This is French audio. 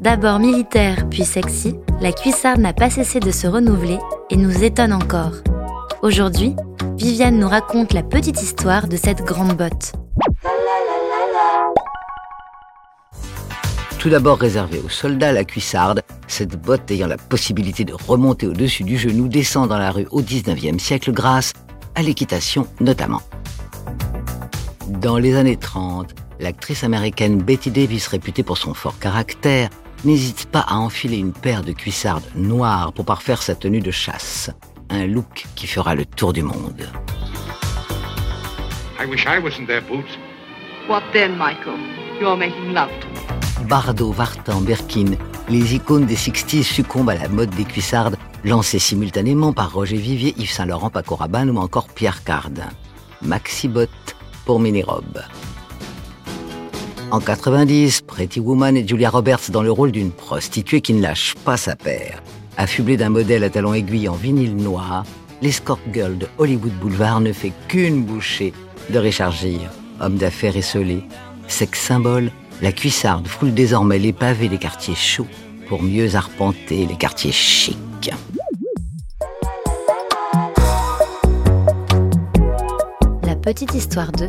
D'abord militaire puis sexy, la cuissarde n'a pas cessé de se renouveler et nous étonne encore. Aujourd'hui, Viviane nous raconte la petite histoire de cette grande botte. Tout d'abord réservée aux soldats, la cuissarde, cette botte ayant la possibilité de remonter au-dessus du genou descend dans la rue au 19e siècle grâce à l'équitation notamment. Dans les années 30, l'actrice américaine Betty Davis, réputée pour son fort caractère, n'hésite pas à enfiler une paire de cuissardes noires pour parfaire sa tenue de chasse. Un look qui fera le tour du monde. I wish I wasn't their boots. What then, Michael? You're making love to me. Bardot, Vartan, Birkin, les icônes des 60s succombent à la mode des cuissardes, lancées simultanément par Roger Vivier, Yves Saint-Laurent, Paco Rabanne ou encore Pierre Cardin. Maxi Bot pour mini-robe. En 90, Pretty Woman et Julia Roberts dans le rôle d'une prostituée qui ne lâche pas sa paire. Affublée d'un modèle à talons aiguilles en vinyle noir, l'escort girl de Hollywood Boulevard ne fait qu'une bouchée de Richard Gere, homme d'affaires esselé. Sex symbole, la cuissarde foule désormais les pavés des quartiers chauds pour mieux arpenter les quartiers chics. La petite histoire 2